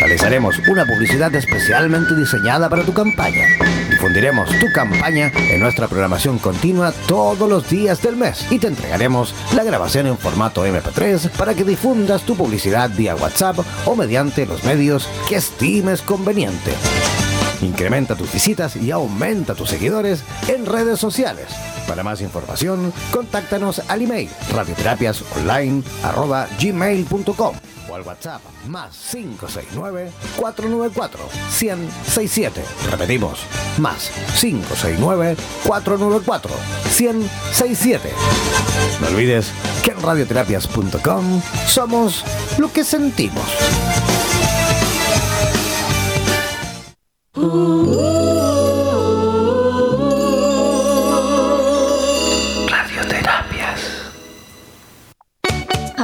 Realizaremos una publicidad especialmente diseñada para tu campaña. Difundiremos tu campaña en nuestra programación continua todos los días del mes y te entregaremos la grabación en formato MP3 para que difundas tu publicidad vía WhatsApp o mediante los medios que estimes conveniente. Incrementa tus visitas y aumenta tus seguidores en redes sociales. Para más información, contáctanos al email radioterapiasonline.gmail.com o al WhatsApp más 569-494-1067. Repetimos, más 569-494-1067. No olvides que en radioterapias.com somos lo que sentimos. Radioterapias.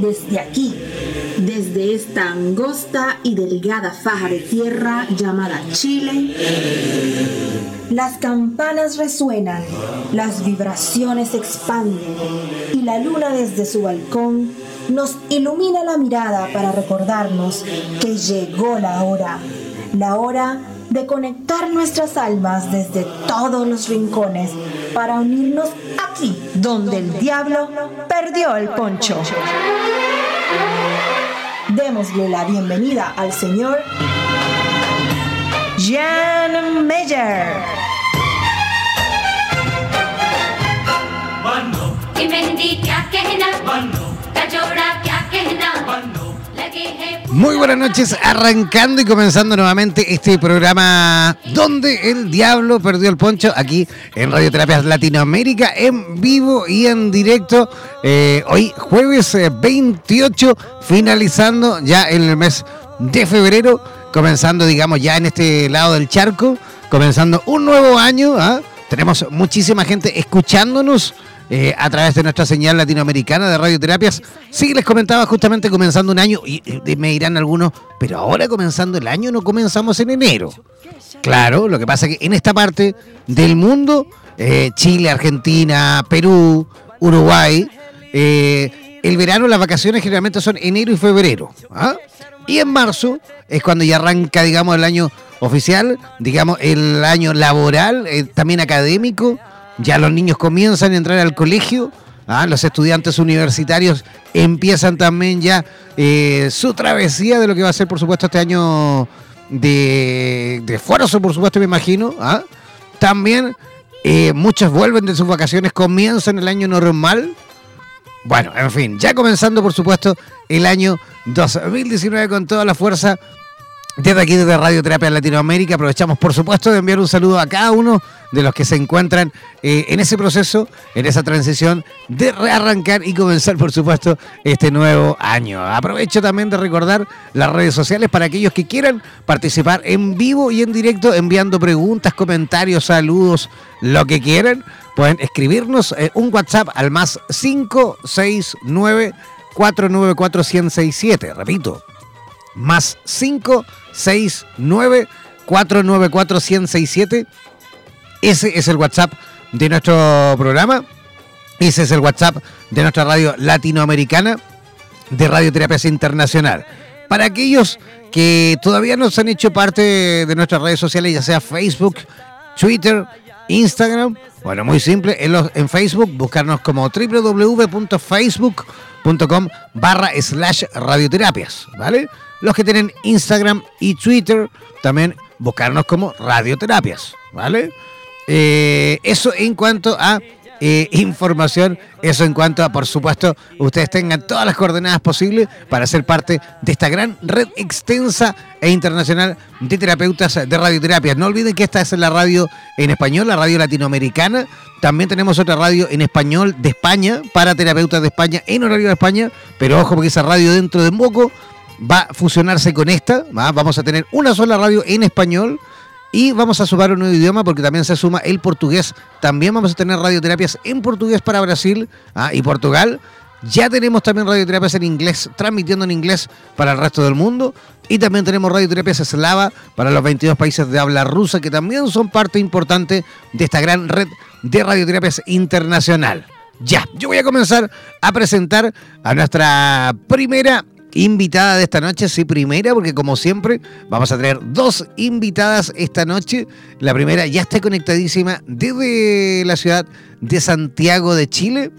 Desde aquí, desde esta angosta y delgada faja de tierra llamada Chile, las campanas resuenan, las vibraciones expanden y la luna desde su balcón nos ilumina la mirada para recordarnos que llegó la hora, la hora de conectar nuestras almas desde todos los rincones para unirnos aquí donde el diablo perdió el poncho. Démosle la bienvenida al señor Jan Meyer. Muy buenas noches, arrancando y comenzando nuevamente este programa donde el diablo perdió el poncho aquí en Radioterapias Latinoamérica en vivo y en directo. Eh, hoy jueves eh, 28, finalizando ya en el mes de febrero, comenzando digamos ya en este lado del charco, comenzando un nuevo año. ¿ah? Tenemos muchísima gente escuchándonos eh, a través de nuestra señal latinoamericana de radioterapias. Sí, les comentaba justamente comenzando un año y, y me dirán algunos, pero ahora comenzando el año no comenzamos en enero. Claro, lo que pasa es que en esta parte del mundo, eh, Chile, Argentina, Perú, Uruguay, eh, el verano, las vacaciones generalmente son enero y febrero. ¿ah? Y en marzo es cuando ya arranca, digamos, el año oficial, digamos, el año laboral, eh, también académico. Ya los niños comienzan a entrar al colegio. ¿ah? Los estudiantes universitarios empiezan también ya eh, su travesía de lo que va a ser, por supuesto, este año de, de esfuerzo, por supuesto, me imagino. ¿ah? También eh, muchos vuelven de sus vacaciones, comienzan el año normal. Bueno, en fin, ya comenzando, por supuesto, el año 2019 con toda la fuerza desde aquí, desde Radioterapia Latinoamérica, aprovechamos por supuesto de enviar un saludo a cada uno de los que se encuentran eh, en ese proceso, en esa transición de rearrancar y comenzar por supuesto este nuevo año. Aprovecho también de recordar las redes sociales para aquellos que quieran participar en vivo y en directo, enviando preguntas, comentarios, saludos, lo que quieran. Pueden escribirnos eh, un WhatsApp al más 569 494 1067. Repito, más 569 494 1067. Ese es el WhatsApp de nuestro programa. Ese es el WhatsApp de nuestra radio latinoamericana de Radioterapias Internacional. Para aquellos que todavía no se han hecho parte de nuestras redes sociales, ya sea Facebook, Twitter, Instagram, bueno, muy simple, en, en Facebook buscarnos como www.facebook.com barra slash radioterapias, ¿vale? Los que tienen Instagram y Twitter, también buscarnos como radioterapias, ¿vale? Eh, eso en cuanto a eh, información. Eso en cuanto a, por supuesto, ustedes tengan todas las coordenadas posibles para ser parte de esta gran red extensa e internacional de terapeutas de radioterapia. No olviden que esta es la radio en español, la radio latinoamericana. También tenemos otra radio en español de España, para terapeutas de España, en horario de España. Pero ojo, porque esa radio dentro de un poco va a fusionarse con esta. Vamos a tener una sola radio en español y vamos a sumar un nuevo idioma porque también se suma el portugués. También vamos a tener radioterapias en portugués para Brasil ah, y Portugal. Ya tenemos también radioterapias en inglés, transmitiendo en inglés para el resto del mundo. Y también tenemos radioterapias eslava para los 22 países de habla rusa, que también son parte importante de esta gran red de radioterapias internacional. Ya, yo voy a comenzar a presentar a nuestra primera invitada de esta noche, sí, primera, porque como siempre vamos a tener dos invitadas esta noche. La primera ya está conectadísima desde la ciudad de Santiago de Chile.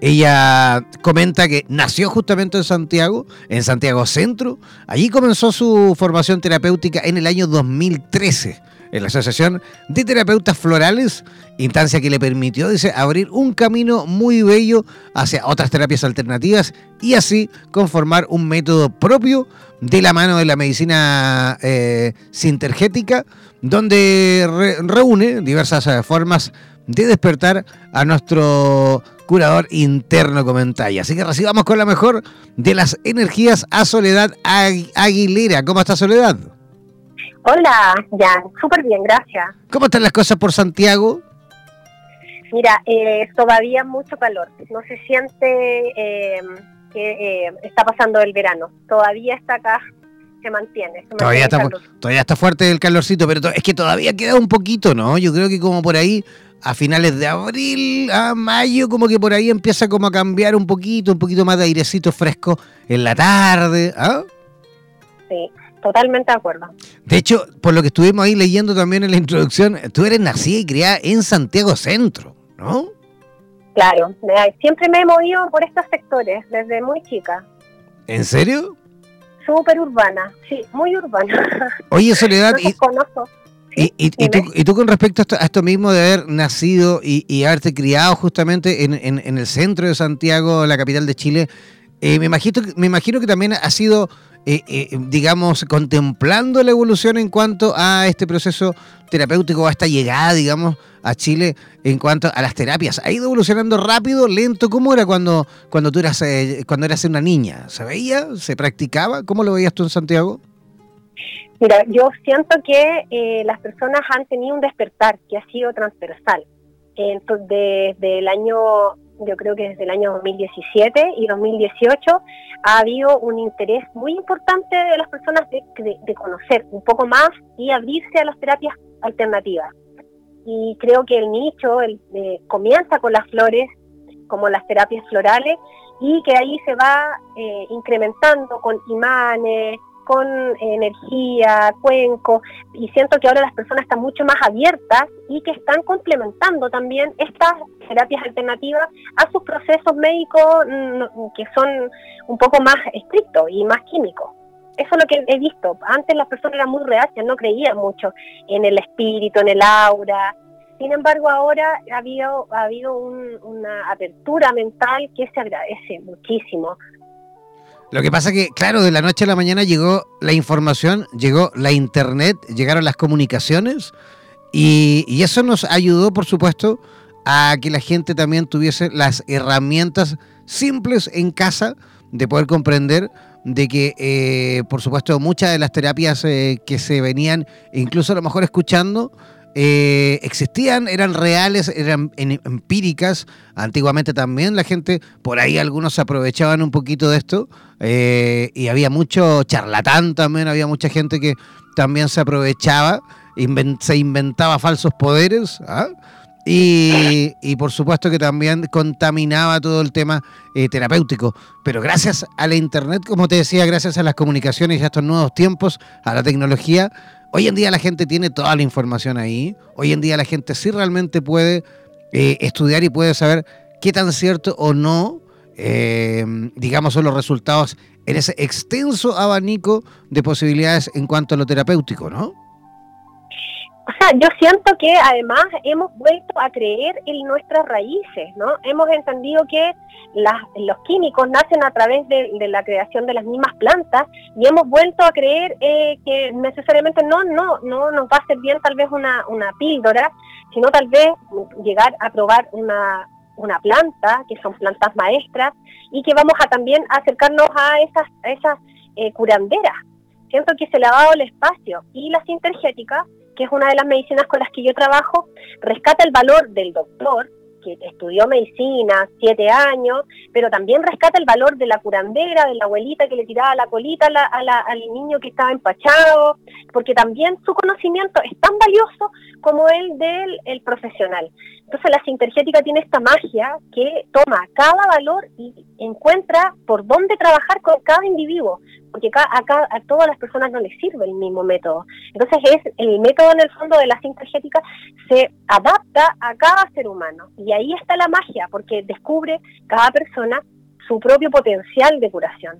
Ella comenta que nació justamente en Santiago, en Santiago Centro. Allí comenzó su formación terapéutica en el año 2013 en la Asociación de Terapeutas Florales, instancia que le permitió, dice, abrir un camino muy bello hacia otras terapias alternativas y así conformar un método propio de la mano de la medicina eh, sintergética, donde reúne diversas eh, formas de despertar a nuestro curador interno comentario. Así que recibamos con la mejor de las energías a Soledad Aguilera. ¿Cómo está Soledad? Hola, ya, súper bien, gracias. ¿Cómo están las cosas por Santiago? Mira, eh, todavía mucho calor. No se siente eh, que eh, está pasando el verano. Todavía está acá, se mantiene. todavía, está, todavía está fuerte el calorcito, pero es que todavía queda un poquito, ¿no? Yo creo que como por ahí, a finales de abril, a mayo, como que por ahí empieza como a cambiar un poquito, un poquito más de airecito fresco en la tarde. ¿ah? Sí. Totalmente de acuerdo. De hecho, por lo que estuvimos ahí leyendo también en la introducción, tú eres nacida y criada en Santiago Centro, ¿no? Claro, siempre me he movido por estos sectores desde muy chica. ¿En serio? Súper urbana, sí, muy urbana. Oye, Soledad, y, conozco. y, tú, con respecto a esto, mismo de haber nacido y, haberte criado justamente en, el centro de Santiago, la capital de Chile, eh, me, imagino, me imagino que también ha sido eh, eh, digamos, contemplando la evolución en cuanto a este proceso terapéutico, a esta llegada, digamos, a Chile en cuanto a las terapias? ¿Ha ido evolucionando rápido, lento? ¿Cómo era cuando, cuando tú eras, eh, cuando eras una niña? ¿Se veía? ¿Se practicaba? ¿Cómo lo veías tú en Santiago? Mira, yo siento que las personas han tenido un despertar que ha sido transversal. Entonces, desde el año yo creo que desde el año 2017 y 2018 ha habido un interés muy importante de las personas de, conocer un poco más y abrirse a las terapias alternativas. Y creo que el nicho el, comienza con las flores, como las terapias florales, y que ahí se va eh, incrementando con imanes, con energía, cuenco, y siento que ahora las personas están mucho más abiertas y que están complementando también estas terapias alternativas a sus procesos médicos mm, que son un poco más estrictos y más químicos. Eso es lo que he visto. Antes las personas eran muy reacias, no creían mucho en el espíritu, en el aura. Sin embargo, ahora ha habido, ha habido una apertura mental que se agradece muchísimo lo que pasa que, claro, de la noche a la mañana llegó la información, llegó la internet, llegaron las comunicaciones y, eso nos ayudó, por supuesto, a que la gente también tuviese las herramientas simples en casa de poder comprender de que, eh, por supuesto, muchas de las terapias eh, que se venían, incluso a lo mejor escuchando, eh, existían, eran reales, eran empíricas. Antiguamente también la gente, por ahí algunos se aprovechaban un poquito de esto eh, y había mucho charlatán también, había mucha gente que también se aprovechaba, se inventaba falsos poderes. ¿ah? Y, y, por supuesto que también contaminaba todo el tema eh, terapéutico. Pero gracias a la Internet, como te decía, gracias a las comunicaciones y a estos nuevos tiempos, a la tecnología, hoy en día la gente tiene toda la información ahí. Hoy en día la gente sí realmente puede eh, estudiar y puede saber qué tan cierto o no, eh, digamos, son los resultados en ese extenso abanico de posibilidades en cuanto a lo terapéutico, ¿no? O sea, yo siento que además hemos vuelto a creer en nuestras raíces, ¿no? Hemos entendido que los químicos nacen a través de, la creación de las mismas plantas y hemos vuelto a creer eh, que necesariamente no, no, no nos va a hacer bien tal vez una, una píldora, sino tal vez llegar a probar una, una planta, que son plantas maestras, y que vamos a también acercarnos a esas, esas eh, curanderas. Siento que se le ha dado el espacio y la sintergética que es una de las medicinas con las que yo trabajo, rescata el valor del doctor, que estudió medicina siete años, pero también rescata el valor de la curandera, de la abuelita que le tiraba la colita al niño que estaba empachado, porque también su conocimiento es tan valioso como el del el profesional. Entonces la sintergética tiene esta magia que toma cada valor y encuentra por dónde trabajar con cada individuo, porque acá, a, todas las personas no les sirve el mismo método. Entonces es el método en el fondo de la sintergética se adapta a cada ser humano y ahí está la magia, porque descubre cada persona su propio potencial de curación.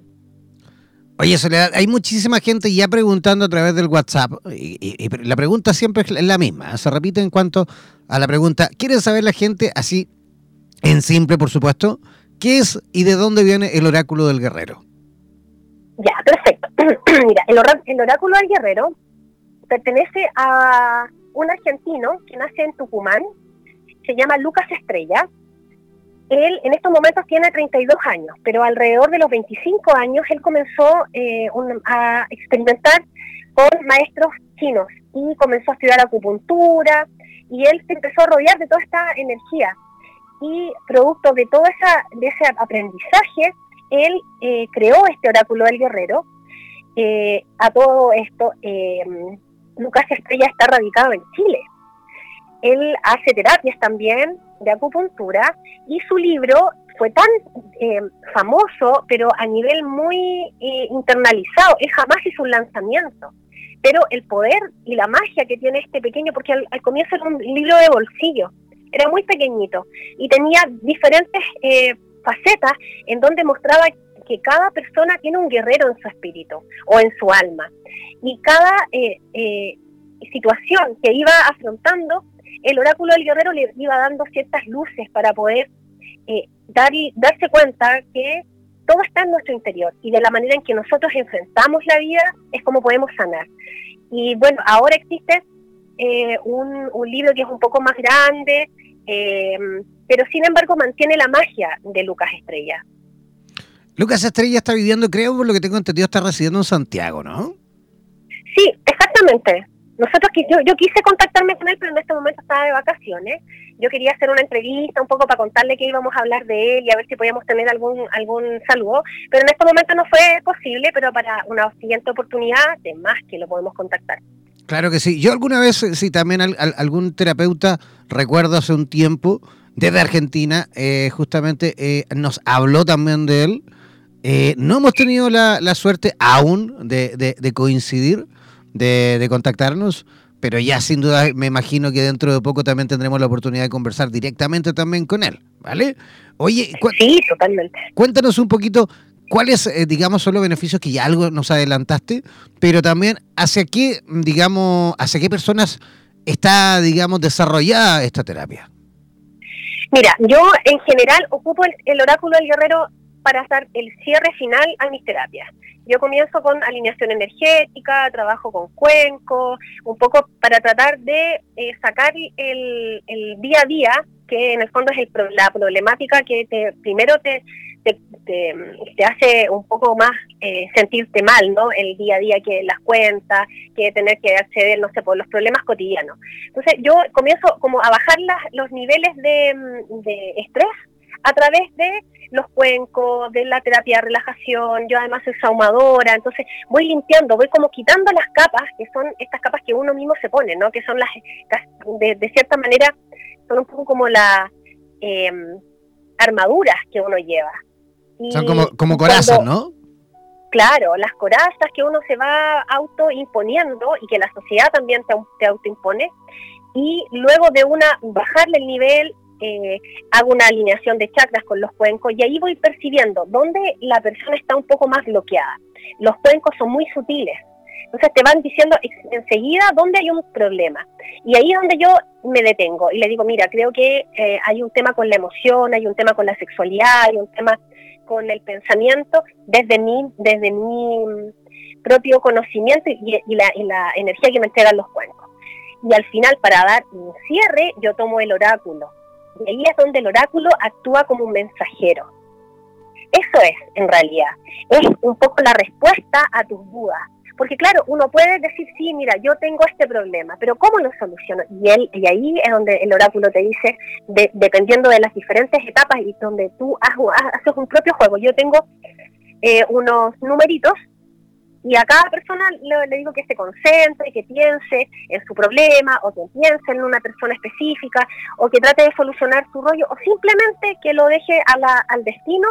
Oye, Soledad, hay muchísima gente ya preguntando a través del WhatsApp, y, la pregunta siempre es la misma, se repite en cuanto a la pregunta, ¿quiere saber la gente, así en simple por supuesto, qué es y de dónde viene el oráculo del guerrero? Ya, perfecto. Mira, el, el oráculo del guerrero pertenece a un argentino que nace en Tucumán, se llama Lucas Estrella, él en estos momentos tiene 32 años, pero alrededor de los 25 años él comenzó eh, a experimentar con maestros chinos y comenzó a estudiar acupuntura y él se empezó a rodear de toda esta energía y producto de todo esa, de ese aprendizaje, él eh, creó este oráculo del guerrero. Eh, a todo esto, Lucas Estrella está radicado en Chile. Él hace terapias también de acupuntura y su libro fue tan eh, famoso, pero a nivel muy eh, internalizado, él jamás hizo un lanzamiento. Pero el poder y la magia que tiene este pequeño, porque al, comienzo era un libro de bolsillo, era muy pequeñito y tenía diferentes eh, facetas en donde mostraba que cada persona tiene un guerrero en su espíritu o en su alma. Y cada situación que iba afrontando el oráculo del guerrero le iba dando ciertas luces para poder eh, dar darse cuenta que todo está en nuestro interior y de la manera en que nosotros enfrentamos la vida es como podemos sanar. Y bueno, ahora existe eh, un, libro que es un poco más grande, eh, pero sin embargo mantiene la magia de Lucas Estrella. Lucas Estrella está viviendo, creo, por lo que tengo entendido, está residiendo en Santiago, ¿no? Sí, exactamente. Nosotros, yo, yo quise contactarme con él, pero en este momento estaba de vacaciones. Yo quería hacer una entrevista un poco para contarle que íbamos a hablar de él y a ver si podíamos tener algún algún saludo. Pero en este momento no fue posible, pero para una siguiente oportunidad, de más que lo podemos contactar. Claro que sí. Yo alguna vez, sí, también algún terapeuta, recuerdo hace un tiempo, desde Argentina, eh, justamente eh, nos habló también de él. Eh, no hemos tenido la, la suerte aún de, de, de coincidir, de, contactarnos, pero ya sin duda me imagino que dentro de poco también tendremos la oportunidad de conversar directamente también con él, ¿vale? Oye, sí, totalmente. Cuéntanos un poquito cuáles, eh, digamos, son los beneficios que ya algo nos adelantaste, pero también hacia qué, digamos, hacia qué personas está, digamos, desarrollada esta terapia. Mira, yo en general ocupo el oráculo del guerrero para hacer el cierre final a mis terapias. Yo comienzo con alineación energética, trabajo con cuencos, un poco para tratar de eh, sacar el, día a día, que en el fondo es la problemática que te, primero te, te, hace un poco más eh, sentirte mal, ¿no? El día a día que las cuentas, que tener que acceder, no sé, por los problemas cotidianos. Entonces yo comienzo como a bajar los niveles de, de estrés a través de los cuencos, de la terapia de relajación, yo además soy saumadora, entonces voy limpiando, voy como quitando las capas, que son estas capas que uno mismo se pone, ¿no? Que son las, de, cierta manera, son un poco como las em, armaduras que uno lleva. Son como, como corazas, ¿no? Claro, las corazas que uno se va autoimponiendo y que la sociedad también te, te autoimpone. Y luego de una bajarle el nivel, eh, hago una alineación de chakras con los cuencos y ahí voy percibiendo dónde la persona está un poco más bloqueada. Los cuencos son muy sutiles, entonces te van diciendo enseguida dónde hay un problema. Y ahí es donde yo me detengo y le digo, mira, creo que eh, hay un tema con la emoción, hay un tema con la sexualidad, hay un tema con el pensamiento desde mi, desde mi propio conocimiento y, la, la energía que me entregan los cuencos. Y al final, para dar un cierre, yo tomo el oráculo. Y ahí es donde el oráculo actúa como un mensajero. Eso es, en realidad. Es un poco la respuesta a tus dudas. Porque claro, uno puede decir, sí, mira, yo tengo este problema, pero ¿cómo lo soluciono? Y, él, y ahí es donde el oráculo te dice, dependiendo de las diferentes etapas y donde tú haces un propio juego. Yo tengo eh, unos numeritos y a cada persona le, digo que se concentre, que piense en su problema, o que piense en una persona específica, o que trate de solucionar su rollo, o simplemente que lo deje a la, al destino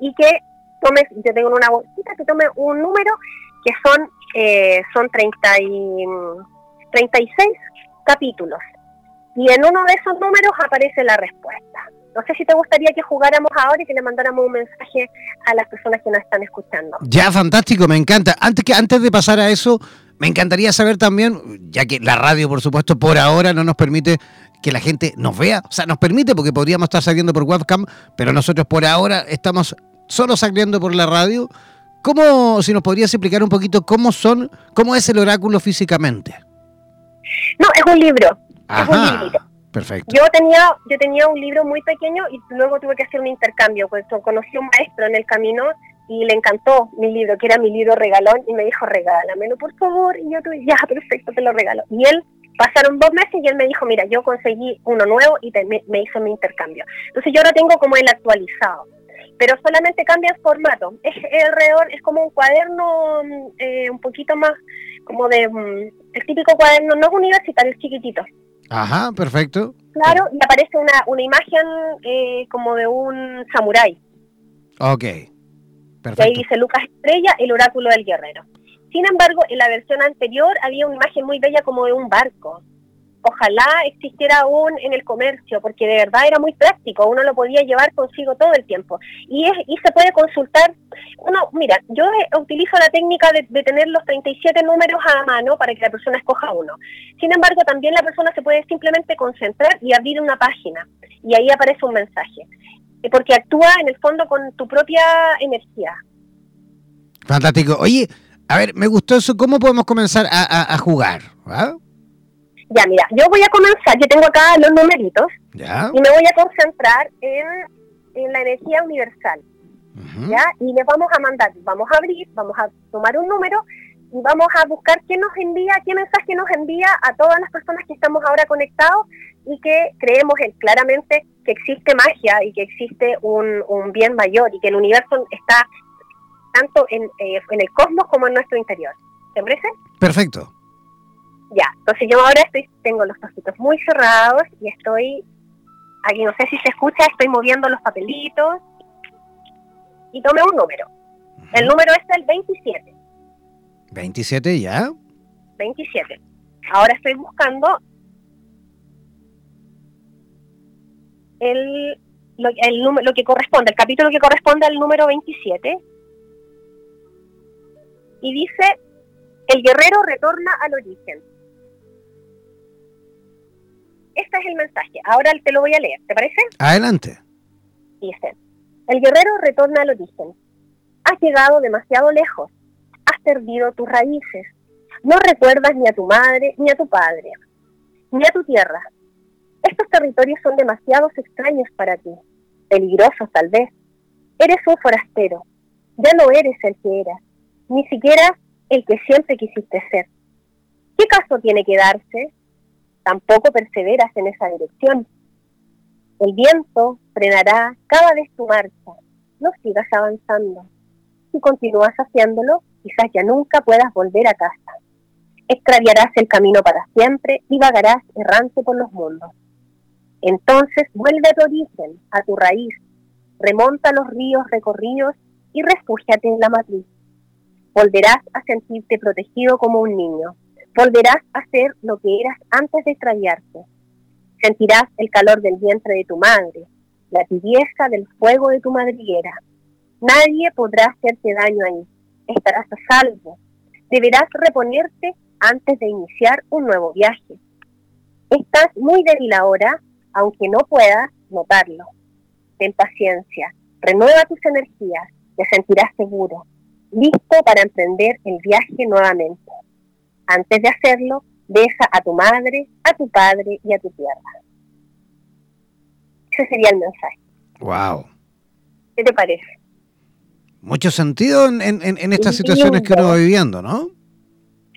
y que tome, yo tengo una bolsita, que tome un número que son eh, son 30 y, 36 capítulos. Y en uno de esos números aparece la respuesta. No sé si te gustaría que jugáramos ahora y que le mandáramos un mensaje a las personas que nos están escuchando. Ya, fantástico, me encanta. Antes, que, antes de pasar a eso, me encantaría saber también, ya que la radio, por supuesto, por ahora no nos permite que la gente nos vea. O sea, nos permite porque podríamos estar saliendo por webcam, pero nosotros por ahora estamos solo saliendo por la radio. ¿Cómo, si nos podrías explicar un poquito cómo son, cómo es el oráculo físicamente? No, es un libro. es un Perfecto. Yo tenía, yo tenía un libro muy pequeño y luego tuve que hacer un intercambio. Pues conocí a un maestro en el camino y le encantó mi libro, que era mi libro regalón, y me dijo, regálamelo, por favor. Y yo tuve, ya, perfecto, te lo regalo. Y él, pasaron dos meses y él me dijo, mira, yo conseguí uno nuevo y me, me hizo mi intercambio. Entonces yo ahora tengo como el actualizado pero solamente cambia el formato. Es alrededor, es como un cuaderno eh, un poquito más, como de, mm, el típico cuaderno no universitario, es chiquitito. Ajá, perfecto. Claro, y aparece una, una imagen eh, como de un samurái. Ok, perfecto. Y ahí dice Lucas Estrella, el oráculo del guerrero. Sin embargo, en la versión anterior había una imagen muy bella como de un barco ojalá existiera aún en el comercio, porque de verdad era muy práctico, uno lo podía llevar consigo todo el tiempo. Y, es, y se puede consultar, uno, mira, yo utilizo la técnica de, tener los 37 números a mano para que la persona escoja uno. Sin embargo, también la persona se puede simplemente concentrar y abrir una página, y ahí aparece un mensaje, eh, porque actúa en el fondo con tu propia energía. Fantástico. Oye, a ver, me gustó eso. ¿Cómo podemos comenzar a, a jugar? ¿Ah? Ya, mira, yo voy a comenzar, yo tengo acá los numeritos y me voy a concentrar en, la energía universal. ¿Ya? Y les vamos a mandar, vamos a abrir, vamos a tomar un número y vamos a buscar qué nos envía, qué mensaje nos envía a todas las personas que estamos ahora conectados y que creemos claramente que existe magia y que existe un, bien mayor y que el universo está tanto en, eh, en el cosmos como en nuestro interior. ¿Te parece? Perfecto. Ya, entonces yo ahora estoy, tengo los ojitos muy cerrados y estoy, aquí no sé si se escucha, estoy moviendo los papelitos y tomé un número. El número es el 27. 27 ya. 27. Ahora estoy buscando el, lo, el número, lo que corresponde, el capítulo que corresponde al número 27. Y dice, el guerrero retorna al origen este es el mensaje. Ahora te lo voy a leer, ¿te parece? Adelante. Dice, el guerrero retorna al origen. Has llegado demasiado lejos. Has perdido tus raíces. No recuerdas ni a tu madre, ni a tu padre, ni a tu tierra. Estos territorios son demasiado extraños para ti, peligrosos tal vez. Eres un forastero. Ya no eres el que eras, ni siquiera el que siempre quisiste ser. ¿Qué caso tiene que darse tampoco perseveras en esa dirección. El viento frenará cada vez tu marcha. No sigas avanzando. Si continúas haciéndolo, quizás ya nunca puedas volver a casa. Extraviarás el camino para siempre y vagarás errante por los mundos. Entonces vuelve a tu origen, a tu raíz, remonta los ríos recorridos y refúgiate en la matriz. Volverás a sentirte protegido como un niño. Volverás a ser lo que eras antes de extraviarte. Sentirás el calor del vientre de tu madre, la tibieza del fuego de tu madriguera. Nadie podrá hacerte daño ahí. Estarás a salvo. Deberás reponerte antes de iniciar un nuevo viaje. Estás muy débil ahora, aunque no puedas notarlo. Ten paciencia, renueva tus energías, te sentirás seguro, listo para emprender el viaje nuevamente. Antes de hacerlo, deja a tu madre, a tu padre y a tu tierra. Ese sería el mensaje. Wow. ¿Qué te parece? Mucho sentido en, en, en estas situaciones que uno va viviendo, ¿no?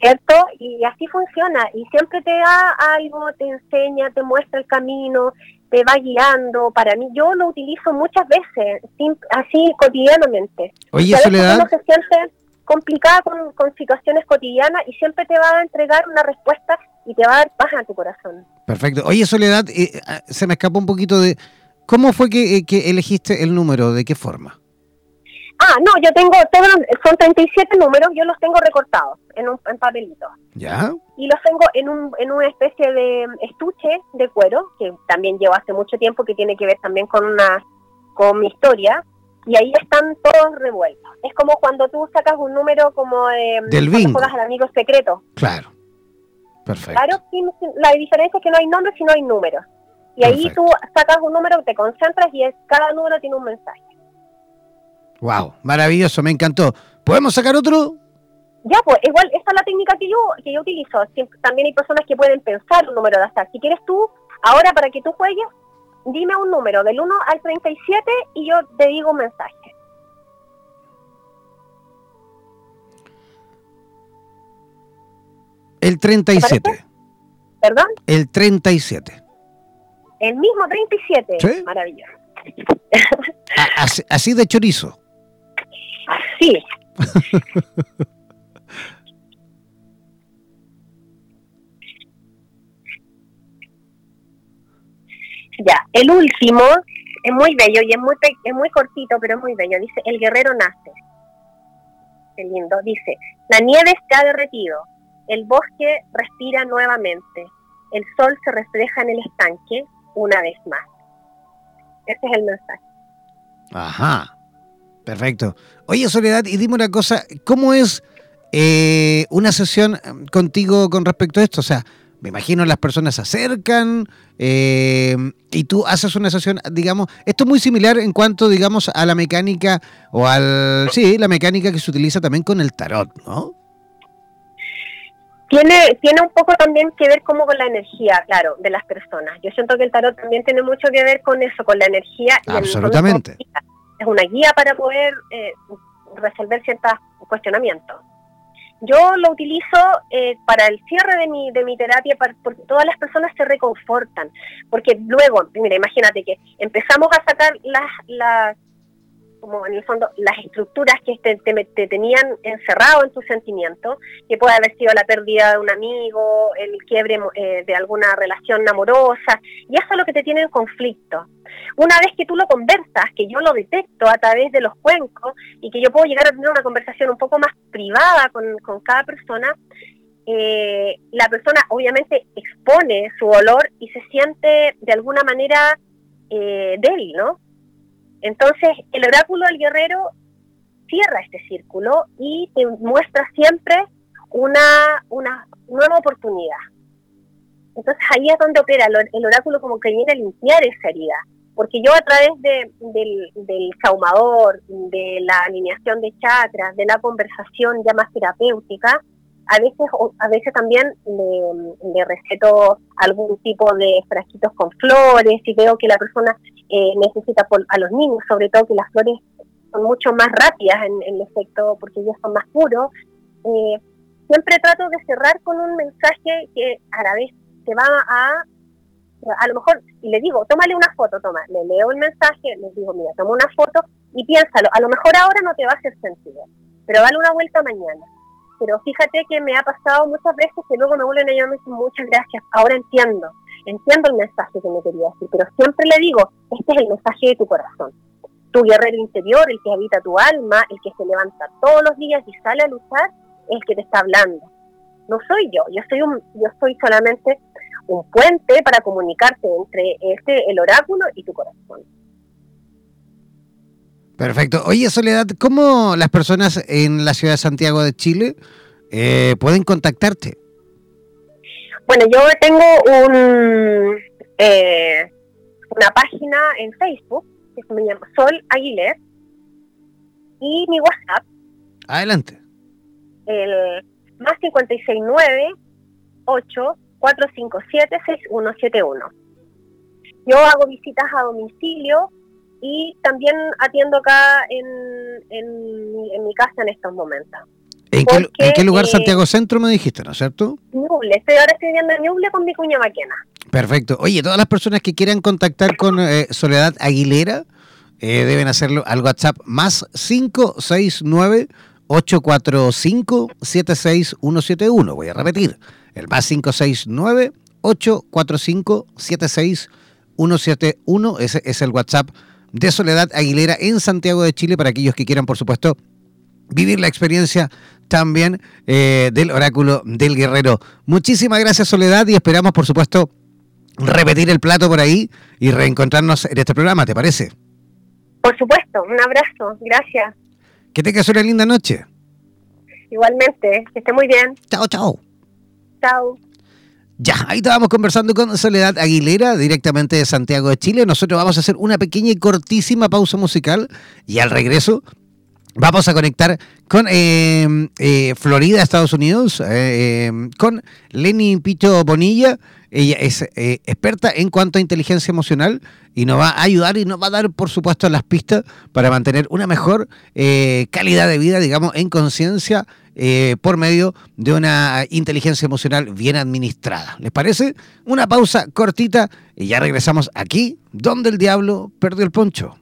¿Cierto? Y así funciona. Y siempre te da algo, te enseña, te muestra el camino, te va guiando. Para mí, yo lo utilizo muchas veces, así cotidianamente. Oye, Soledad. Uno se siente complicada con, con, situaciones cotidianas y siempre te va a entregar una respuesta y te va a dar paz a tu corazón. Perfecto. Oye, Soledad, eh, ah, se me escapó un poquito de... ¿Cómo fue que, eh, que elegiste el número? ¿De qué forma? Ah, no, yo tengo, son 37 números, yo los tengo recortados en un en papelito. ¿Ya? Y los tengo en, un, en una especie de estuche de cuero, que también llevo hace mucho tiempo, que tiene que ver también con una con mi historia, y ahí están todos revueltos. Es como cuando tú sacas un número como eh, Del bingo. juegas al amigo secreto. Claro. Perfecto. Claro, la diferencia es que no hay nombres, sino hay números. Y ahí tú sacas un número, te concentras y es, cada número tiene un mensaje. Wow, maravilloso, me encantó. ¿Podemos sacar otro? Ya, pues igual, esta es la técnica que yo, que yo utilizo. también hay personas que pueden pensar un número de azar. Si quieres tú, ahora para que tú juegues, dime un número del 1 al 37 y yo te digo un mensaje. El 37. ¿Perdón? El 37. El mismo 37. ¿Sí? Maravilloso. así, así de chorizo. Sí. ya, el último es muy bello y es muy, es muy cortito, pero es muy bello. Dice, el guerrero nace. Qué lindo. Dice, la nieve ha derretido, el bosque respira nuevamente, el sol se refleja en el estanque una vez más. Ese es el mensaje. Ajá. Perfecto. Oye, Soledad, y dime una cosa, ¿cómo es eh, una sesión contigo con respecto a esto? O sea, me imagino las personas se acercan eh, y tú haces una sesión, digamos, esto es muy similar en cuanto, digamos, a la mecánica o al, sí, la mecánica que se utiliza también con el tarot, ¿no? Tiene, tiene un poco también que ver como con la energía, claro, de las personas. Yo siento que el tarot también tiene mucho que ver con eso, con la energía. Absolutamente. Y es una guía para poder eh, resolver ciertos cuestionamientos. Yo lo utilizo eh, para el cierre de mi, de mi terapia, porque todas las personas se reconfortan. Porque luego, mira, imagínate que empezamos a sacar las, las como en el fondo las estructuras que te, te, tenían encerrado en tus sentimientos, que puede haber sido la pérdida de un amigo, el quiebre eh, de alguna relación amorosa, y eso es lo que te tiene en conflicto. Una vez que tú lo conversas, que yo lo detecto a través de los cuencos y que yo puedo llegar a tener una conversación un poco más privada con, con cada persona, eh, la persona obviamente expone su dolor y se siente de alguna manera eh, débil, ¿no? Entonces, el oráculo del guerrero cierra este círculo y te muestra siempre una, una nueva oportunidad. Entonces ahí es donde opera el oráculo como que viene a limpiar esa herida. Porque yo a través de, del, del saumador, de la alineación de chakras, de la conversación ya más terapéutica, a veces, a veces también le, le, receto algún tipo de frasquitos con flores y veo que la persona eh, necesita a los niños, sobre todo que las flores son mucho más rápidas en, el efecto porque ellos son más puros. Eh, siempre trato de cerrar con un mensaje que a la vez te va a, a lo mejor, y le digo, tómale una foto, toma, le leo el mensaje, le digo, mira, toma una foto y piénsalo, a lo mejor ahora no te va a hacer sentido, pero dale una vuelta mañana pero fíjate que me ha pasado muchas veces que luego me vuelven a llamar y me dicen muchas gracias, ahora entiendo. entiendo el mensaje que me quería decir, pero siempre le digo, este es el mensaje de tu corazón. Tu guerrero interior, el que habita tu alma, el que se levanta todos los días y sale a luchar, es el que te está hablando. No soy yo, yo soy un, yo soy solamente un puente para comunicarte entre este el oráculo y tu corazón. Perfecto. Oye, Soledad, ¿cómo las personas en la ciudad de Santiago de Chile eh, pueden contactarte? Bueno, yo tengo un, eh, una página en Facebook que se me llama Sol Aguiler y mi WhatsApp, Adelante. el más 569 8 457 6171. Yo hago visitas a domicilio y también atiendo acá en, en, mi- en mi casa en estos momentos. ¿En qué, Porque, en qué lugar eh, Santiago Centro me dijiste, no es cierto? Ñuble, estoy ahora estoy viviendo en Ñuble con mi cuña Maquena. Perfecto. Oye, todas las personas que quieran contactar con eh, Soledad Aguilera eh, deben hacerlo al WhatsApp más 569 845 76171. Voy a repetir. El más 569 845 76171. Ese es el WhatsApp de Soledad Aguilera en Santiago de Chile para aquellos que quieran, por supuesto, vivir la experiencia también eh, del oráculo del guerrero. Muchísimas gracias Soledad y esperamos por supuesto repetir el plato por ahí y reencontrarnos en este programa, ¿te parece? Por supuesto, un abrazo, gracias. Que tengas una linda noche. Igualmente, que esté muy bien. Chao, chao. Chao. Ya, ahí estábamos conversando con Soledad Aguilera, directamente de Santiago de Chile. Nosotros vamos a hacer una pequeña y cortísima pausa musical y al regreso vamos a conectar con eh, eh, Florida, Estados Unidos, eh, con Lenny Pito Bonilla. Ella es experta en cuanto a inteligencia emocional y nos va a ayudar y nos va a dar, por supuesto, las pistas para mantener una mejor calidad de vida, digamos, en conciencia eh, por medio de una inteligencia emocional bien administrada. ¿Les parece? Una pausa cortita y ya regresamos aquí, donde el diablo perdió el poncho.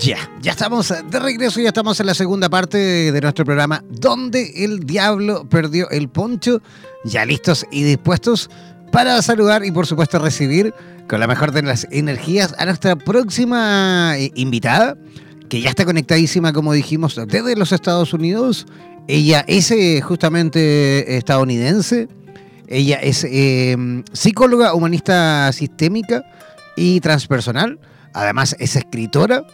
Ya, ya estamos de regreso, ya estamos en la segunda parte de, nuestro programa Donde el Diablo Perdió el Poncho, ya listos y dispuestos para saludar y por supuesto recibir con la mejor de las energías a nuestra próxima eh, invitada, que ya está conectadísima, como dijimos, desde los Estados Unidos. Ella es eh, justamente estadounidense, ella es eh, psicóloga humanista sistémica y transpersonal, además es escritora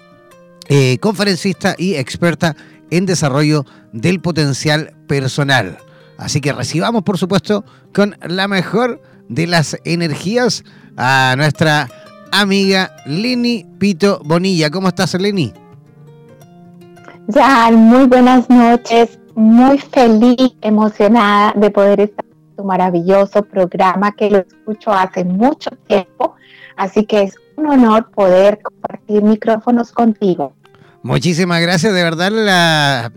eh, conferencista y experta en desarrollo del potencial personal. Así que recibamos, por supuesto, con la mejor de las energías a nuestra amiga Leni Pito Bonilla. ¿Cómo estás, Leni? Ya, muy buenas noches, muy feliz, emocionada de poder estar en tu maravilloso programa que lo escucho hace mucho tiempo, así que es un honor poder compartir micrófonos contigo. Muchísimas gracias, de verdad la,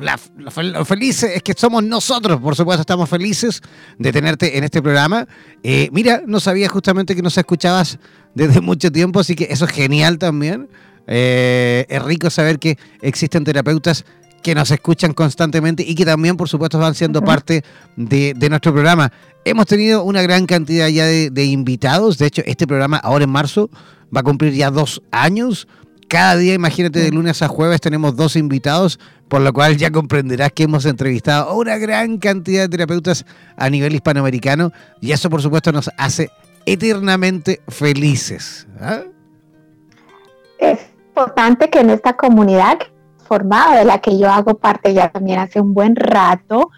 la- la- feliz es que somos nosotros, por supuesto estamos felices de tenerte en este programa. Eh, mira, no sabía justamente que nos escuchabas desde mucho tiempo, así que eso es genial también. Eh, es rico saber que existen terapeutas que nos escuchan constantemente y que también, por supuesto, van siendo parte de, de nuestro programa. Hemos tenido una gran cantidad ya de, de invitados. De hecho, este programa ahora en marzo va a cumplir ya dos años. Cada día, imagínate, de lunes a jueves tenemos dos invitados, por lo cual ya comprenderás que hemos entrevistado a una gran cantidad de terapeutas a nivel hispanoamericano y eso, por supuesto, nos hace eternamente felices. ¿ah? Es importante que en esta comunidad formado, de la que yo hago parte ya también hace un buen rato,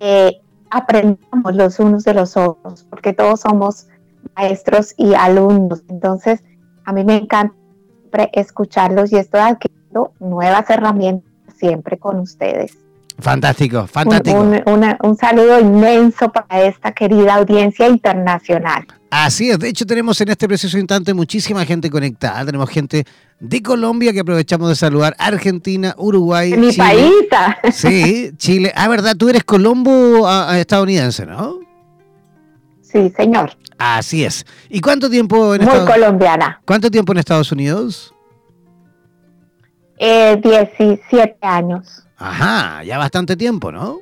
eh, aprendamos los unos de los otros, porque todos somos maestros y alumnos. Entonces, a mí me encanta siempre escucharlos y estoy adquiriendo nuevas herramientas siempre con ustedes. Fantástico, Un, fantástico. un- una- un saludo inmenso para esta querida audiencia internacional. Así es, de hecho tenemos en este preciso instante muchísima gente conectada. Tenemos gente de Colombia que aprovechamos de saludar, Argentina, Uruguay, mi Chile. país. Sí, Chile. Ah, verdad, tú eres colombo ah, ah, estadounidense, ¿no? Sí, señor. Así es. ¿Y cuánto tiempo en Muy Estados colombiana. ¿Cuánto tiempo en Estados Unidos? Eh, 17 años. Ajá, ya bastante tiempo, ¿no?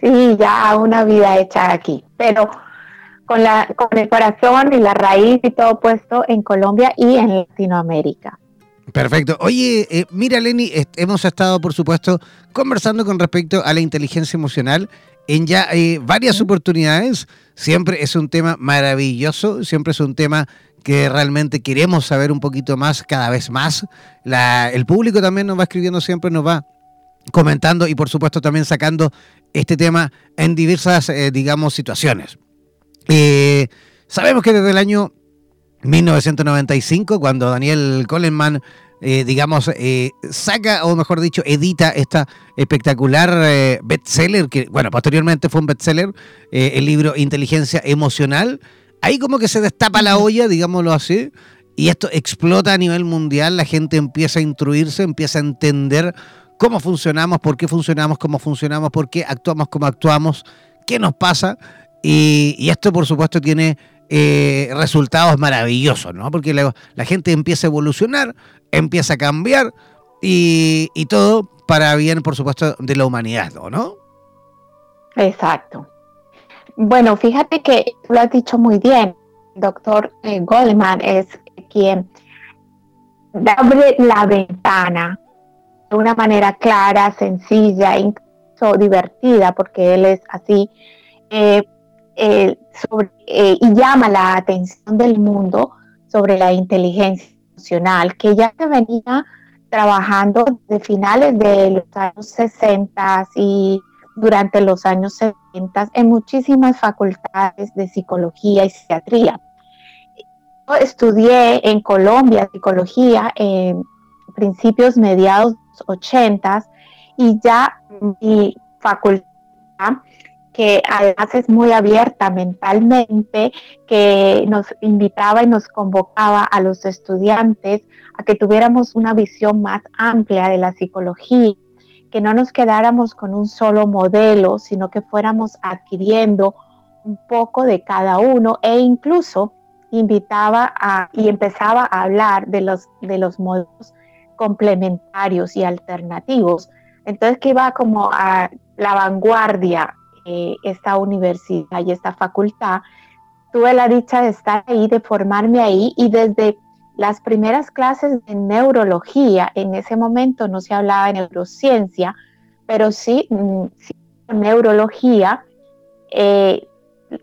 Sí, ya una vida hecha aquí. Pero con, la, con el corazón y la raíz y todo puesto en Colombia y en Latinoamérica. Perfecto. Oye, eh, mira, Lenny, est- hemos estado, por supuesto, conversando con respecto a la inteligencia emocional en ya eh, varias oportunidades. Siempre es un tema maravilloso, siempre es un tema que realmente queremos saber un poquito más, cada vez más. La- el público también nos va escribiendo siempre, nos va comentando y por supuesto también sacando este tema en diversas, eh, digamos, situaciones. Eh, sabemos que desde el año 1995, cuando Daniel Coleman, eh, digamos, eh, saca, o mejor dicho, edita esta espectacular bestseller, que, bueno, posteriormente fue un bestseller, el libro Inteligencia Emocional, ahí como que se destapa la olla, digámoslo así, y esto explota a nivel mundial, la gente empieza a instruirse, empieza a entender cómo funcionamos, por qué funcionamos, cómo funcionamos, por qué actuamos como actuamos, qué nos pasa, y, esto por supuesto tiene eh, resultados maravillosos, ¿no? Porque la, gente empieza a evolucionar, empieza a cambiar y, todo para bien, por supuesto, de la humanidad, ¿no? Exacto. Bueno, fíjate que lo has dicho muy bien. Doctor eh, Goldman es quien abre la ventana de una manera clara, sencilla, incluso divertida, porque él es así, eh, eh, sobre, eh, y llama la atención del mundo sobre la inteligencia emocional, que ya se venía trabajando de finales de los años 60 y durante los años 70 en muchísimas facultades de psicología y psiquiatría. Yo estudié en Colombia psicología en principios mediados de los 80 y ya mi facultad que además es muy abierta mentalmente, que nos invitaba y nos convocaba a los estudiantes a que tuviéramos una visión más amplia de la psicología, que no nos quedáramos con un solo modelo, sino que fuéramos adquiriendo un poco de cada uno e incluso invitaba a, y empezaba a hablar de los, de los modelos complementarios y alternativos. Entonces que iba como a la vanguardia eh, esta universidad y esta facultad. Tuve la dicha de estar ahí, de formarme ahí y desde las primeras clases de neurología, en ese momento no se hablaba de neurociencia, pero sí, mm, neurología, eh,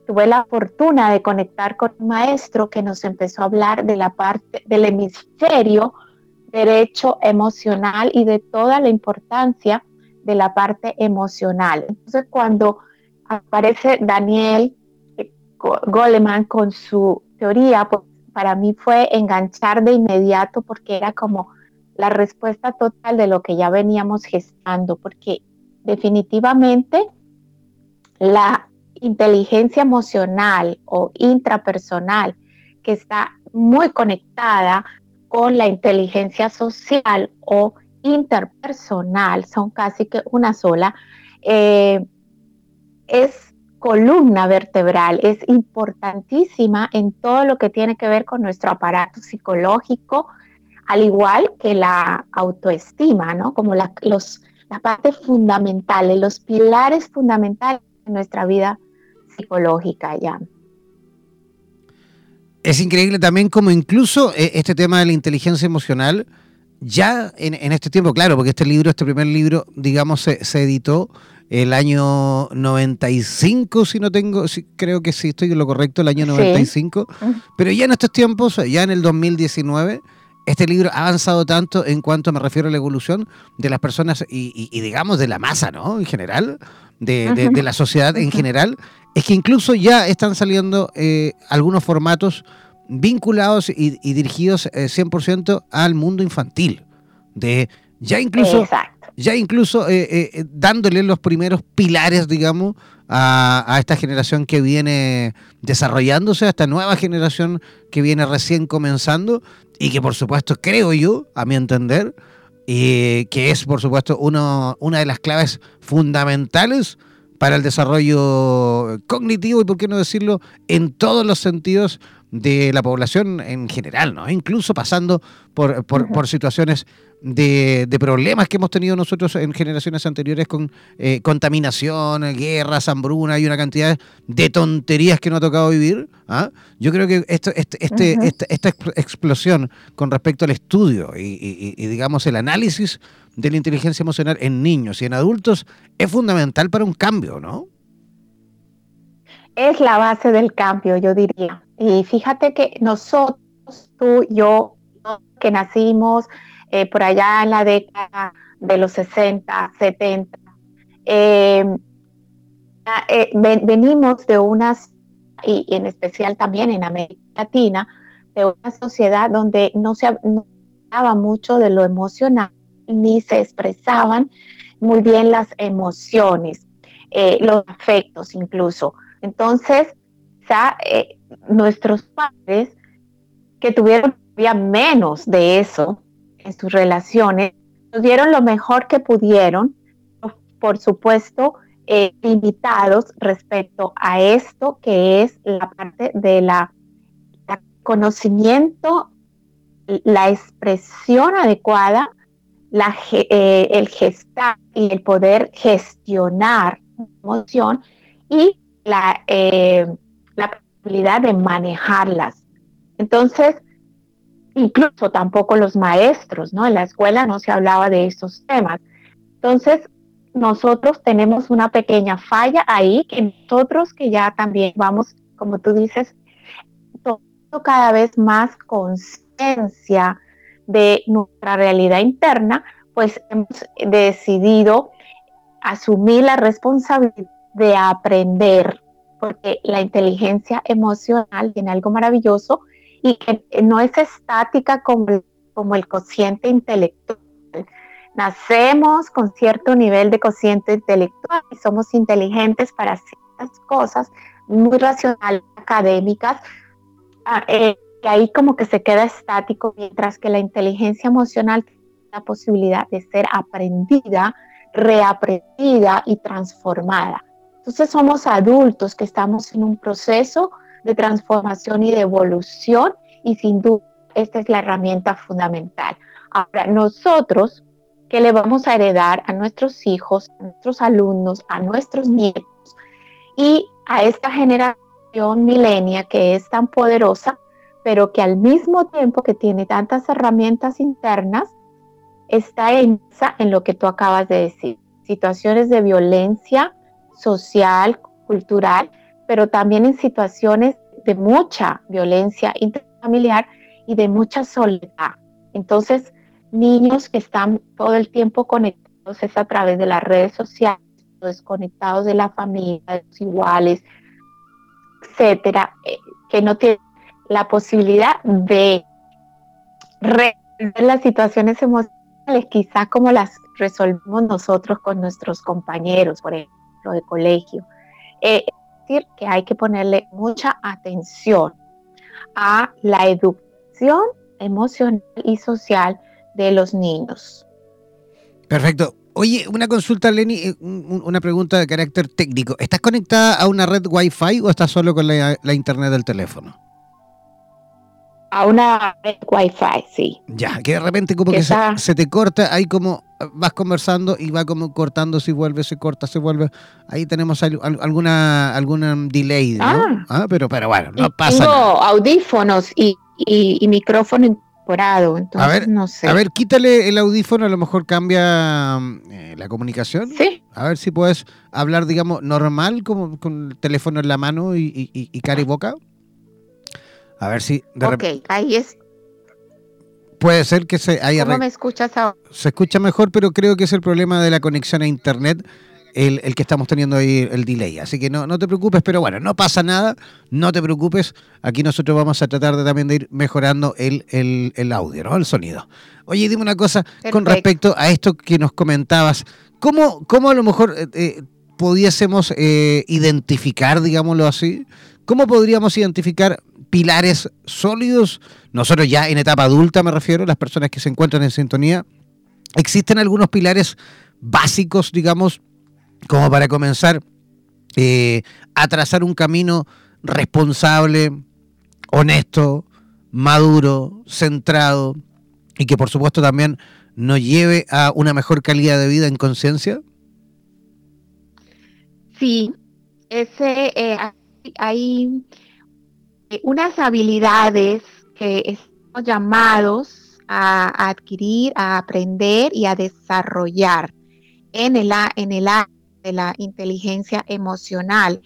tuve la fortuna de conectar con un maestro que nos empezó a hablar de la parte del hemisferio derecho emocional y de toda la importancia de la parte emocional. Entonces, cuando aparece Daniel Goleman con su teoría, pues para mí fue enganchar de inmediato porque era como la respuesta total de lo que ya veníamos gestando, porque definitivamente la inteligencia emocional o intrapersonal que está muy conectada con la inteligencia social o interpersonal, son casi que una sola, eh, es columna vertebral, es importantísima en todo lo que tiene que ver con nuestro aparato psicológico, al igual que la autoestima, ¿no? Como la, los, las partes fundamentales, los pilares fundamentales de nuestra vida psicológica ya. Es increíble también como incluso eh, este tema de la inteligencia emocional, ya en, en, este tiempo, claro, porque este libro, este primer libro, digamos, se, se editó el año 95, si no tengo, si, creo que sí estoy en lo correcto, el año 95, sí. pero ya en estos tiempos, ya en el 2019, este libro ha avanzado tanto en cuanto me refiero a la evolución de las personas y, y, y digamos de la masa, ¿no? En general, de, de, de la sociedad en general, es que incluso ya están saliendo eh, algunos formatos vinculados y, y dirigidos eh, 100% al mundo infantil. De ya incluso, Exacto. Ya incluso eh, eh, dándole los primeros pilares, digamos, a, esta generación que viene desarrollándose, a esta nueva generación que viene recién comenzando y que por supuesto creo yo, a mi entender, y que es por supuesto uno, una de las claves fundamentales para el desarrollo cognitivo y, por qué no decirlo, en todos los sentidos de la población en general, ¿no? Incluso pasando por, por, por situaciones de, de, problemas que hemos tenido nosotros en generaciones anteriores con eh, contaminación, guerras, hambruna y una cantidad de tonterías que nos ha tocado vivir. ¿ah? Yo creo que esto, este, este, uh -huh. esta, esta, explosión con respecto al estudio y, y, y, digamos, el análisis de la inteligencia emocional en niños y en adultos es fundamental para un cambio, ¿no? Es la base del cambio, yo diría. Y fíjate que nosotros, tú, yo, que nacimos eh, por allá en la década de los 60, 70, eh, eh, venimos de unas, y, y, en especial también en América Latina, de una sociedad donde no se hablaba mucho de lo emocional, ni se expresaban muy bien las emociones, los afectos incluso. Entonces, ya, nuestros padres que tuvieron menos de eso en sus relaciones, nos dieron lo mejor que pudieron, por supuesto, eh, limitados respecto a esto que es la parte de la, la conocimiento, la expresión adecuada, la, eh, el gestar y el poder gestionar emoción y la, eh, la de manejarlas. Entonces, incluso tampoco los maestros, ¿no? En la escuela no se hablaba de estos temas. Entonces, nosotros tenemos una pequeña falla ahí, que nosotros que ya también vamos, como tú dices, tomando cada vez más conciencia de nuestra realidad interna, pues hemos decidido asumir la responsabilidad de aprender, porque la inteligencia emocional tiene algo maravilloso y que no es estática como, como el cociente intelectual. Nacemos con cierto nivel de cociente intelectual y somos inteligentes para ciertas cosas muy racionales, académicas, eh, que ahí como que se queda estático, mientras que la inteligencia emocional tiene la posibilidad de ser aprendida, reaprendida y transformada. Entonces somos adultos que estamos en un proceso de transformación y de evolución y sin duda esta es la herramienta fundamental. Ahora, nosotros, ¿qué le vamos a heredar a nuestros hijos, a nuestros alumnos, a nuestros nietos y a esta generación milenia que es tan poderosa, pero que al mismo tiempo que tiene tantas herramientas internas, está en, en lo que tú acabas de decir, situaciones de violencia social, cultural, pero también en situaciones de mucha violencia intrafamiliar y de mucha soledad. Entonces, niños que están todo el tiempo conectados es a través de las redes sociales, desconectados de la familia, de los iguales, etcétera, eh, que no tienen la posibilidad de resolver las situaciones emocionales, quizá como las resolvemos nosotros con nuestros compañeros, por ejemplo, de colegio. Eh, es decir, que hay que ponerle mucha atención a la educación emocional y social de los niños. Perfecto. Oye, una consulta, Lenny, eh, una pregunta de carácter técnico. ¿Estás conectada a una red Wi-Fi o estás solo con la internet del teléfono? A una red Wi-Fi, sí. Ya, que de repente como que, que se, se, te corta, ahí como vas conversando y va como cortando, si vuelve, se corta, se vuelve. Ahí tenemos al, alguna algún delay, ¿no? Ah, ah, pero, pero bueno, no pasa tengo nada. audífonos y, y, y micrófono incorporado, entonces a ver, no sé. A ver, quítale el audífono, a lo mejor cambia eh, la comunicación. Sí. A ver si puedes hablar, digamos, normal, como con el teléfono en la mano y, y, y cara y boca. A ver si de Ok, ahí es. Puede ser que se haya. ¿Cómo me escuchas ahora? Se escucha mejor, pero creo que es el problema de la conexión a internet el, el que estamos teniendo ahí el delay. Así que no, no te preocupes, pero bueno, no pasa nada, no te preocupes. Aquí nosotros vamos a tratar de también de ir mejorando el, el, el audio, ¿no? El sonido. Oye, dime una cosa Perfecto. con respecto a esto que nos comentabas. ¿Cómo, cómo a lo mejor eh, eh, pudiésemos eh, identificar, digámoslo así? ¿Cómo podríamos identificar pilares sólidos? Nosotros ya en etapa adulta me refiero, las personas que se encuentran en sintonía. ¿Existen algunos pilares básicos, digamos, como para comenzar eh, a trazar un camino responsable, honesto, maduro, centrado y que por supuesto también nos lleve a una mejor calidad de vida en conciencia? Sí, ese, eh, hay unas habilidades que estamos llamados a, adquirir, a aprender y a desarrollar en el, en el área de la inteligencia emocional.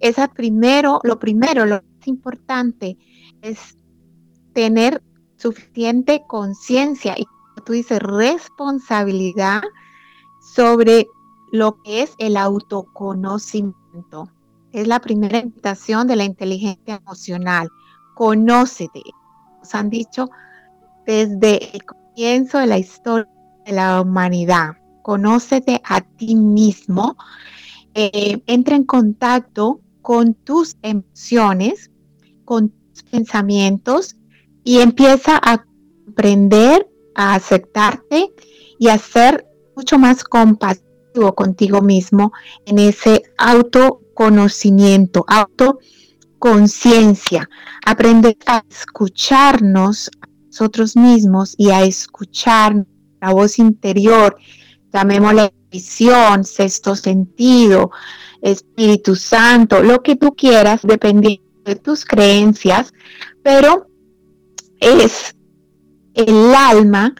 Esa primero, lo primero, lo más importante es tener suficiente conciencia y, como tú dices, responsabilidad sobre lo que es el autoconocimiento. Es la primera invitación de la inteligencia emocional. Conócete. Nos han dicho desde el comienzo de la historia de la humanidad. Conócete a ti mismo. Eh, entra en contacto con tus emociones, con tus pensamientos y empieza a comprender, a aceptarte y a ser mucho más compasivo contigo mismo en ese autoconocimiento, autoconciencia, aprender a escucharnos a nosotros mismos y a escuchar la voz interior, llamémosle visión, sexto sentido, Espíritu Santo, lo que tú quieras, dependiendo de tus creencias, pero es el alma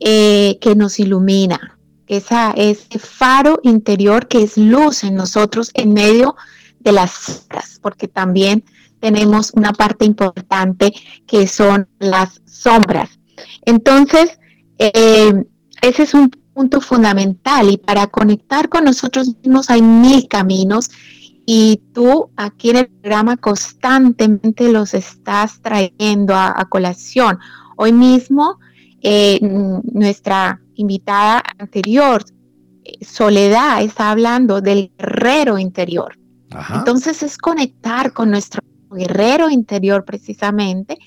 eh, que nos ilumina, esa, ese faro interior que es luz en nosotros en medio de las sombras, porque también tenemos una parte importante que son las sombras. Entonces, eh, ese es un punto fundamental y para conectar con nosotros mismos hay mil caminos y tú aquí en el programa constantemente los estás trayendo a, colación. Hoy mismo eh, nuestra invitada anterior, eh, Soledad, está hablando del guerrero interior. Entonces es conectar con nuestro guerrero interior precisamente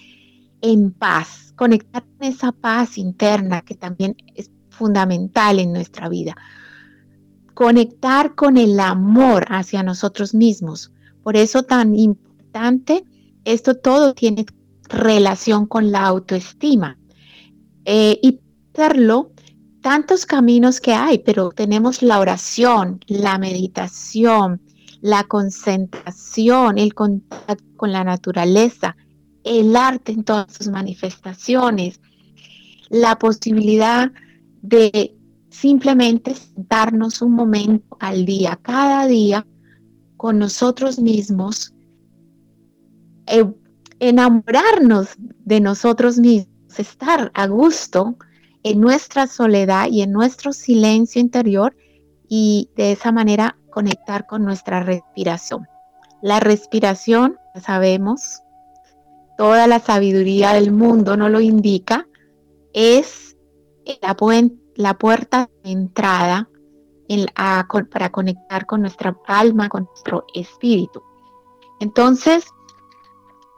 en paz, conectar con esa paz interna que también es fundamental en nuestra vida. Conectar con el amor hacia nosotros mismos. Por eso tan importante, esto todo tiene relación con la autoestima. Eh, y hacerlo tantos caminos que hay, pero tenemos la oración, la meditación, la concentración, el contacto con la naturaleza, el arte en todas sus manifestaciones, la posibilidad de simplemente sentarnos un momento al día, cada día, con nosotros mismos, eh, enamorarnos de nosotros mismos, estar a gusto, en nuestra soledad y en nuestro silencio interior y de esa manera conectar con nuestra respiración. La respiración, sabemos, toda la sabiduría del mundo nos lo indica, es la, la puerta de entrada para conectar con nuestra alma, con nuestro espíritu. Entonces,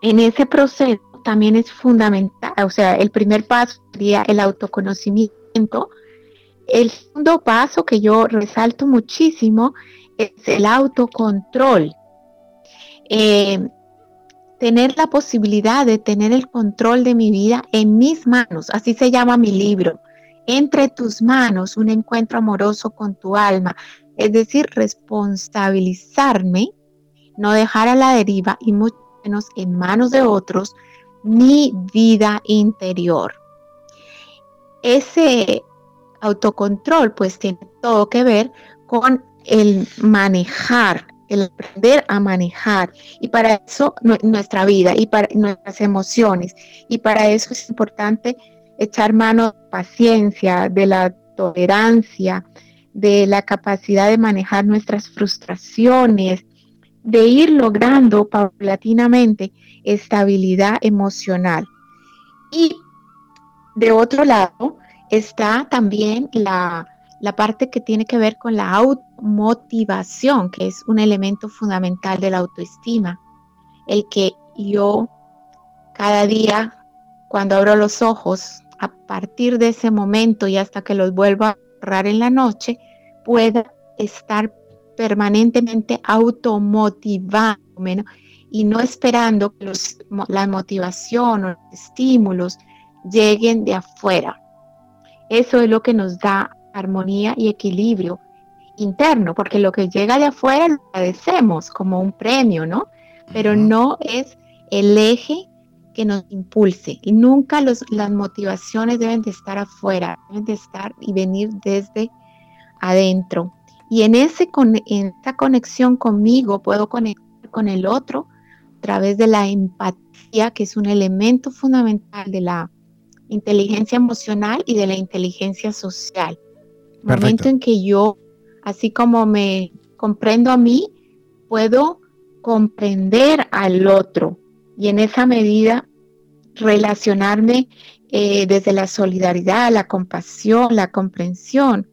en ese proceso también es fundamental, o sea, el primer paso sería el autoconocimiento. El segundo paso que yo resalto muchísimo es el autocontrol. Eh, tener la posibilidad de tener el control de mi vida en mis manos, así se llama mi libro, entre tus manos, un encuentro amoroso con tu alma, es decir, responsabilizarme, no dejar a la deriva y mucho menos en manos de otros mi vida interior. Ese autocontrol pues tiene todo que ver con el manejar, el aprender a manejar y para eso nuestra vida y para nuestras emociones y para eso es importante echar mano de paciencia, de la tolerancia, de la capacidad de manejar nuestras frustraciones, de ir logrando paulatinamente estabilidad emocional. Y de otro lado está también la, parte que tiene que ver con la automotivación, que es un elemento fundamental de la autoestima. El que yo cada día, cuando abro los ojos, a partir de ese momento y hasta que los vuelva a cerrar en la noche, pueda estar permanentemente automotivando y no esperando que la motivación o los estímulos lleguen de afuera. Eso es lo que nos da armonía y equilibrio interno, porque lo que llega de afuera lo agradecemos como un premio, ¿no? Pero no es el eje que nos impulse. Y nunca las motivaciones deben de estar afuera, deben de estar y venir desde adentro. Y en, ese, en esa conexión conmigo puedo conectar con el otro a través de la empatía, que es un elemento fundamental de la inteligencia emocional y de la inteligencia social. El momento en que yo, así como me comprendo a mí, puedo comprender al otro y en esa medida relacionarme eh, desde la solidaridad, la compasión, la comprensión,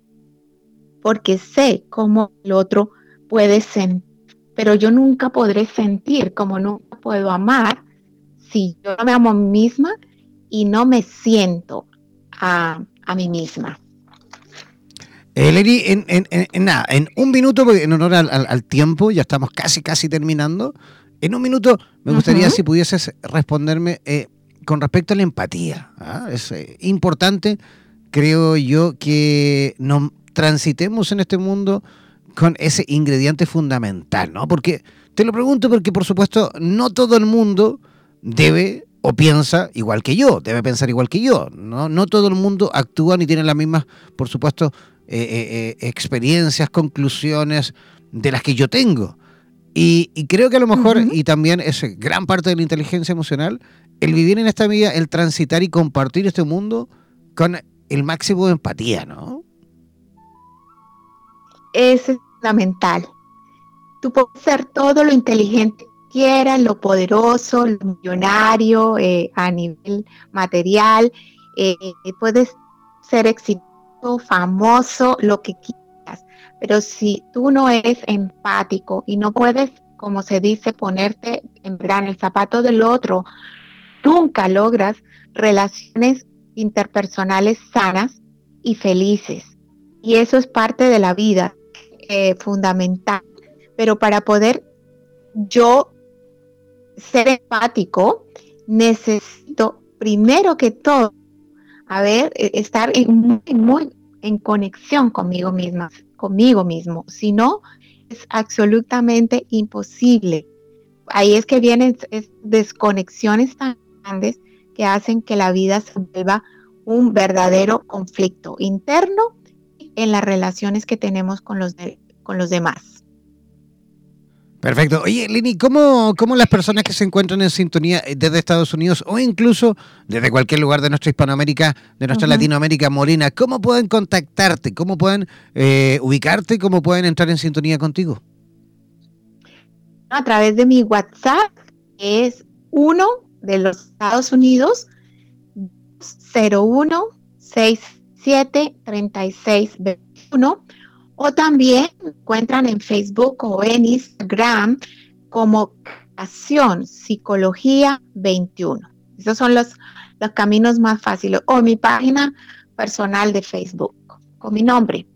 porque sé cómo el otro puede sentir, pero yo nunca podré sentir como nunca puedo amar si yo no me amo a mí misma y no me siento a, mí misma. Eh, en, en, nada, en un minuto, en honor al, tiempo, ya estamos casi, casi terminando. En un minuto, me gustaría si pudieses responderme eh, con respecto a la empatía. ¿ah? Es eh, importante, creo yo, que nos transitemos en este mundo con ese ingrediente fundamental, ¿no? Porque, te lo pregunto porque, por supuesto, no todo el mundo debe o piensa igual que yo, debe pensar igual que yo. No, no todo el mundo actúa ni tiene las mismas, por supuesto, eh, eh, eh, experiencias, conclusiones de las que yo tengo. Y, creo que a lo mejor, y también es gran parte de la inteligencia emocional, el vivir en esta vida, el transitar y compartir este mundo con el máximo de empatía, ¿no? Es fundamental. Tú puedes ser todo lo inteligente quieran, lo poderoso, lo millonario eh, a nivel material. Eh, puedes ser exitoso, famoso, lo que quieras. Pero si tú no eres empático y no puedes, como se dice, ponerte en, en el zapato del otro, nunca logras relaciones interpersonales sanas y felices. Y eso es parte de la vida eh, fundamental. Pero para poder yo ser empático, necesito primero que todo, a ver, e, estar en, muy, en conexión conmigo misma, conmigo mismo. Si no, es absolutamente imposible. Ahí es que vienen desconexiones tan grandes que hacen que la vida se vuelva un verdadero conflicto interno en las relaciones que tenemos con los, con los demás. Perfecto. Oye, Lini, ¿cómo, ¿cómo, las personas que se encuentran en sintonía eh, desde Estados Unidos o incluso desde cualquier lugar de nuestra Hispanoamérica, de nuestra Latinoamérica morena, cómo pueden contactarte? ¿Cómo pueden eh, ubicarte? ¿Cómo pueden entrar en sintonía contigo? A través de mi WhatsApp, es uno de los Estados Unidos, 01 67 36 21 o también encuentran en Facebook o en Instagram como Acción Psicología 21. Esos son los, los caminos más fáciles. O mi página personal de Facebook con mi nombre.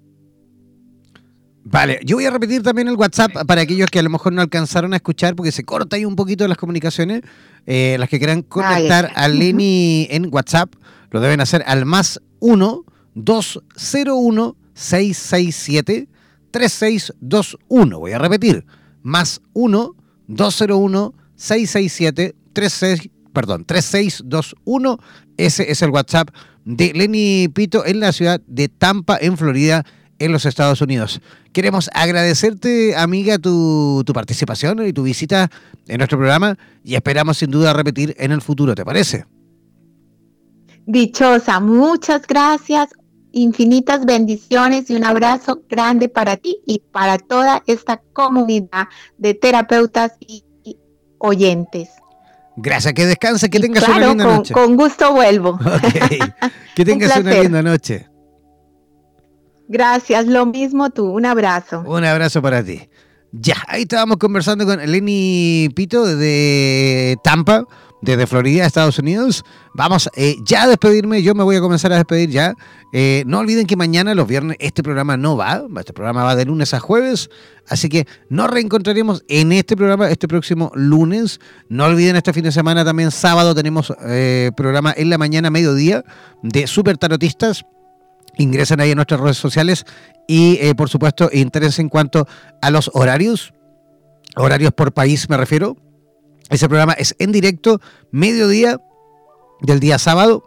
Vale, yo voy a repetir también el WhatsApp para aquellos que a lo mejor no alcanzaron a escuchar porque se corta ahí un poquito las comunicaciones. Eh, las que quieran contactar a Leni en WhatsApp lo deben hacer al más 1 201 667 3621. Voy a repetir, más 1 201 667 36 perdón, 3621. Ese es el WhatsApp de Lenny Pito en la ciudad de Tampa, en Florida, en los Estados Unidos. Queremos agradecerte, amiga, tu, tu participación y tu visita en nuestro programa y esperamos sin duda repetir en el futuro, ¿te parece? Dichosa, muchas gracias infinitas bendiciones y un abrazo grande para ti y para toda esta comunidad de terapeutas y, oyentes. Gracias, que descanse, que tengas una linda noche. Con gusto vuelvo. Que tengas una linda noche. Gracias, lo mismo tú, un abrazo. Un abrazo para ti. Ya, ahí estábamos conversando con Lenny Pito de Tampa, desde Florida, Estados Unidos. Vamos eh, ya a despedirme, yo me voy a comenzar a despedir ya. Eh, no olviden que mañana, los viernes, este programa no va, este programa va de lunes a jueves, así que nos reencontraremos en este programa este próximo lunes. No olviden este fin de semana también, sábado, tenemos eh, programa en la mañana, mediodía, de Super Tarotistas. Ingresen ahí en nuestras redes sociales y, por supuesto, interés en cuanto a los horarios. Horarios por país me refiero ese programa es en directo, mediodía del día sábado.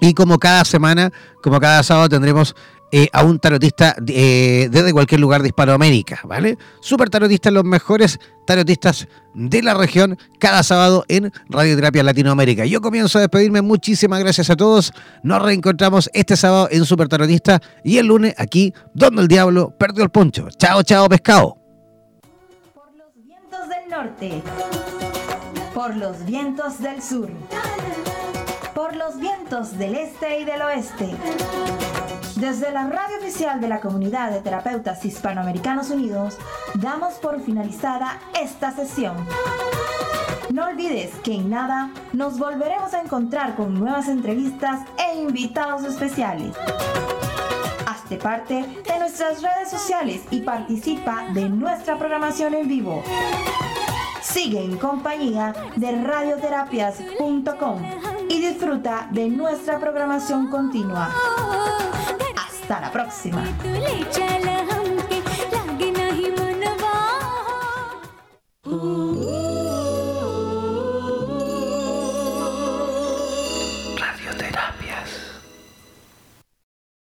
Y como cada semana, como cada sábado, tendremos eh, a un tarotista eh, desde cualquier lugar de Hispanoamérica, ¿vale? Super tarotistas, los mejores tarotistas de la región, cada sábado en Radioterapia Latinoamérica. Yo comienzo a despedirme, muchísimas gracias a todos. Nos reencontramos este sábado en Super Tarotista y el lunes aquí, donde el diablo perdió el poncho. Chao, chao, pescado. Por del norte por los vientos del sur, por los vientos del este y del oeste. Desde la radio oficial de la Comunidad de Terapeutas Hispanoamericanos Unidos, damos por finalizada esta sesión. No olvides que en nada nos volveremos a encontrar con nuevas entrevistas e invitados especiales. Hazte parte de nuestras redes sociales y participa de nuestra programación en vivo. Sigue en compañía de radioterapias.com y disfruta de nuestra programación continua. Hasta la próxima.